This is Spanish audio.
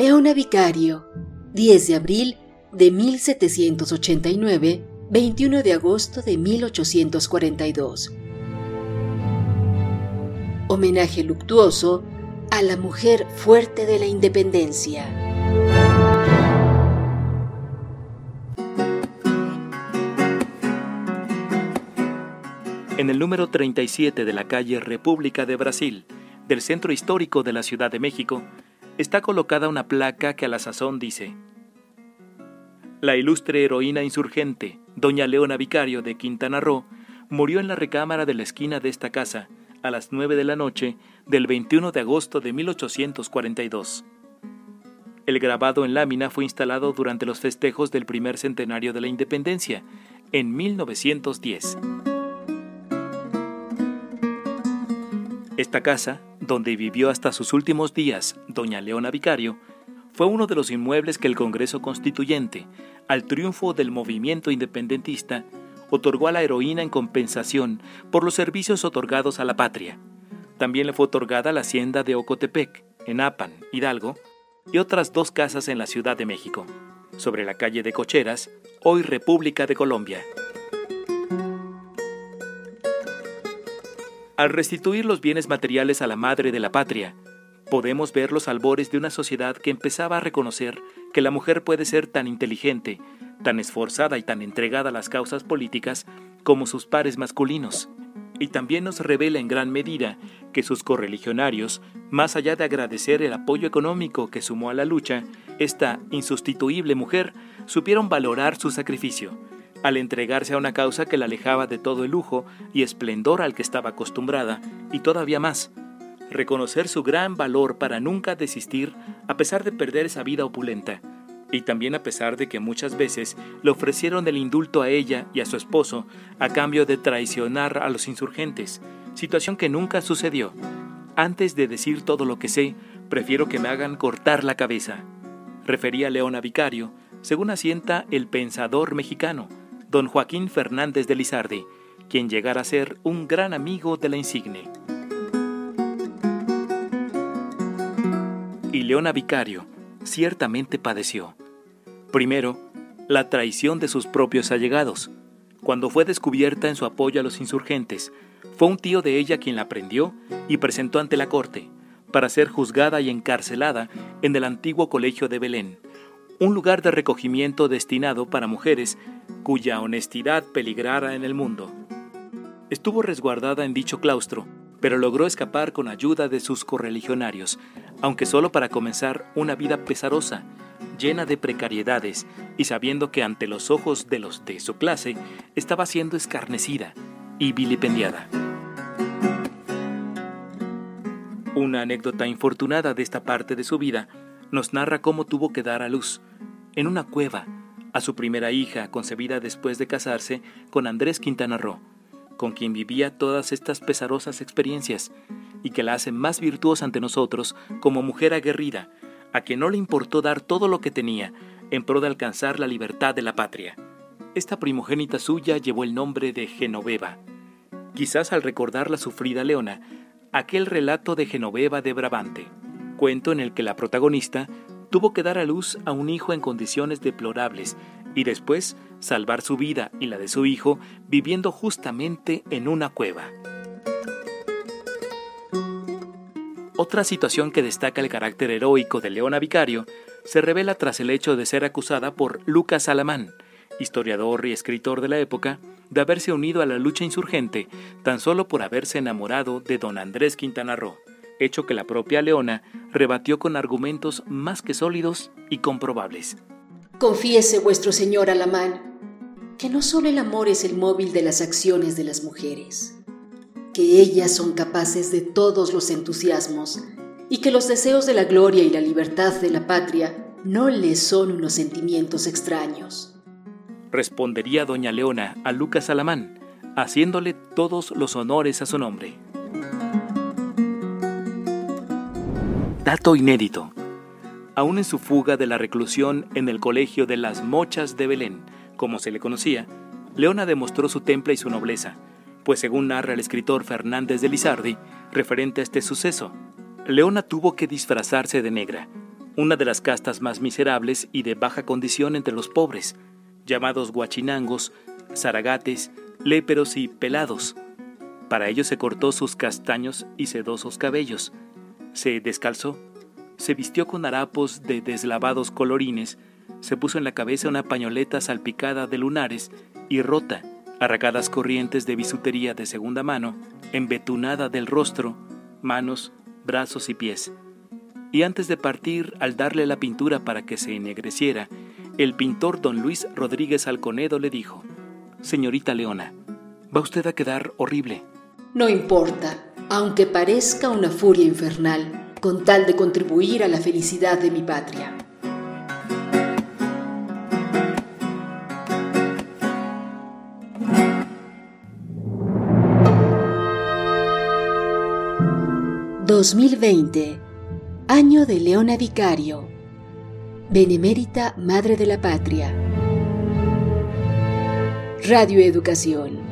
Leona Vicario, 10 de abril de 1789, 21 de agosto de 1842. Homenaje luctuoso a la mujer fuerte de la independencia. En el número 37 de la calle República de Brasil, del centro histórico de la Ciudad de México, está colocada una placa que a la sazón dice, La ilustre heroína insurgente, doña Leona Vicario de Quintana Roo, murió en la recámara de la esquina de esta casa a las 9 de la noche del 21 de agosto de 1842. El grabado en lámina fue instalado durante los festejos del primer centenario de la independencia, en 1910. Esta casa, donde vivió hasta sus últimos días doña Leona Vicario, fue uno de los inmuebles que el Congreso Constituyente, al triunfo del movimiento independentista, otorgó a la heroína en compensación por los servicios otorgados a la patria. También le fue otorgada la hacienda de Ocotepec, en Apan, Hidalgo, y otras dos casas en la Ciudad de México, sobre la calle de Cocheras, hoy República de Colombia. Al restituir los bienes materiales a la madre de la patria, podemos ver los albores de una sociedad que empezaba a reconocer que la mujer puede ser tan inteligente, tan esforzada y tan entregada a las causas políticas como sus pares masculinos. Y también nos revela en gran medida que sus correligionarios, más allá de agradecer el apoyo económico que sumó a la lucha, esta insustituible mujer supieron valorar su sacrificio al entregarse a una causa que la alejaba de todo el lujo y esplendor al que estaba acostumbrada, y todavía más, reconocer su gran valor para nunca desistir a pesar de perder esa vida opulenta, y también a pesar de que muchas veces le ofrecieron el indulto a ella y a su esposo a cambio de traicionar a los insurgentes, situación que nunca sucedió. Antes de decir todo lo que sé, prefiero que me hagan cortar la cabeza. Refería Leona Vicario, según asienta el pensador mexicano, don Joaquín Fernández de Lizardi, quien llegara a ser un gran amigo de la insigne. Y Leona Vicario ciertamente padeció. Primero, la traición de sus propios allegados. Cuando fue descubierta en su apoyo a los insurgentes, fue un tío de ella quien la prendió y presentó ante la corte, para ser juzgada y encarcelada en el antiguo colegio de Belén, un lugar de recogimiento destinado para mujeres cuya honestidad peligrara en el mundo. Estuvo resguardada en dicho claustro, pero logró escapar con ayuda de sus correligionarios, aunque solo para comenzar una vida pesarosa, llena de precariedades y sabiendo que ante los ojos de los de su clase estaba siendo escarnecida y vilipendiada. Una anécdota infortunada de esta parte de su vida nos narra cómo tuvo que dar a luz, en una cueva, a su primera hija, concebida después de casarse con Andrés Quintana Roo, con quien vivía todas estas pesarosas experiencias, y que la hace más virtuosa ante nosotros como mujer aguerrida, a quien no le importó dar todo lo que tenía en pro de alcanzar la libertad de la patria. Esta primogénita suya llevó el nombre de Genoveva. Quizás al recordar la sufrida Leona, aquel relato de Genoveva de Brabante, cuento en el que la protagonista tuvo que dar a luz a un hijo en condiciones deplorables y después salvar su vida y la de su hijo viviendo justamente en una cueva. Otra situación que destaca el carácter heroico de Leona Vicario se revela tras el hecho de ser acusada por Lucas Alamán, historiador y escritor de la época, de haberse unido a la lucha insurgente tan solo por haberse enamorado de don Andrés Quintana Roo hecho que la propia Leona rebatió con argumentos más que sólidos y comprobables. Confiese vuestro señor Alamán que no solo el amor es el móvil de las acciones de las mujeres, que ellas son capaces de todos los entusiasmos y que los deseos de la gloria y la libertad de la patria no les son unos sentimientos extraños. Respondería doña Leona a Lucas Alamán, haciéndole todos los honores a su nombre. Dato inédito. Aún en su fuga de la reclusión en el colegio de las Mochas de Belén, como se le conocía, Leona demostró su temple y su nobleza, pues según narra el escritor Fernández de Lizardi, referente a este suceso, Leona tuvo que disfrazarse de negra, una de las castas más miserables y de baja condición entre los pobres, llamados guachinangos, zaragates, léperos y pelados. Para ello se cortó sus castaños y sedosos cabellos, se descalzó, se vistió con harapos de deslavados colorines, se puso en la cabeza una pañoleta salpicada de lunares y rota, arracadas corrientes de bisutería de segunda mano, embetunada del rostro, manos, brazos y pies. Y antes de partir, al darle la pintura para que se ennegreciera, el pintor don Luis Rodríguez Alconedo le dijo, Señorita Leona, va usted a quedar horrible. No importa, aunque parezca una furia infernal, con tal de contribuir a la felicidad de mi patria. ...2020... Año de Leona Vicario... Benemérita Madre de la Patria... Radio Educación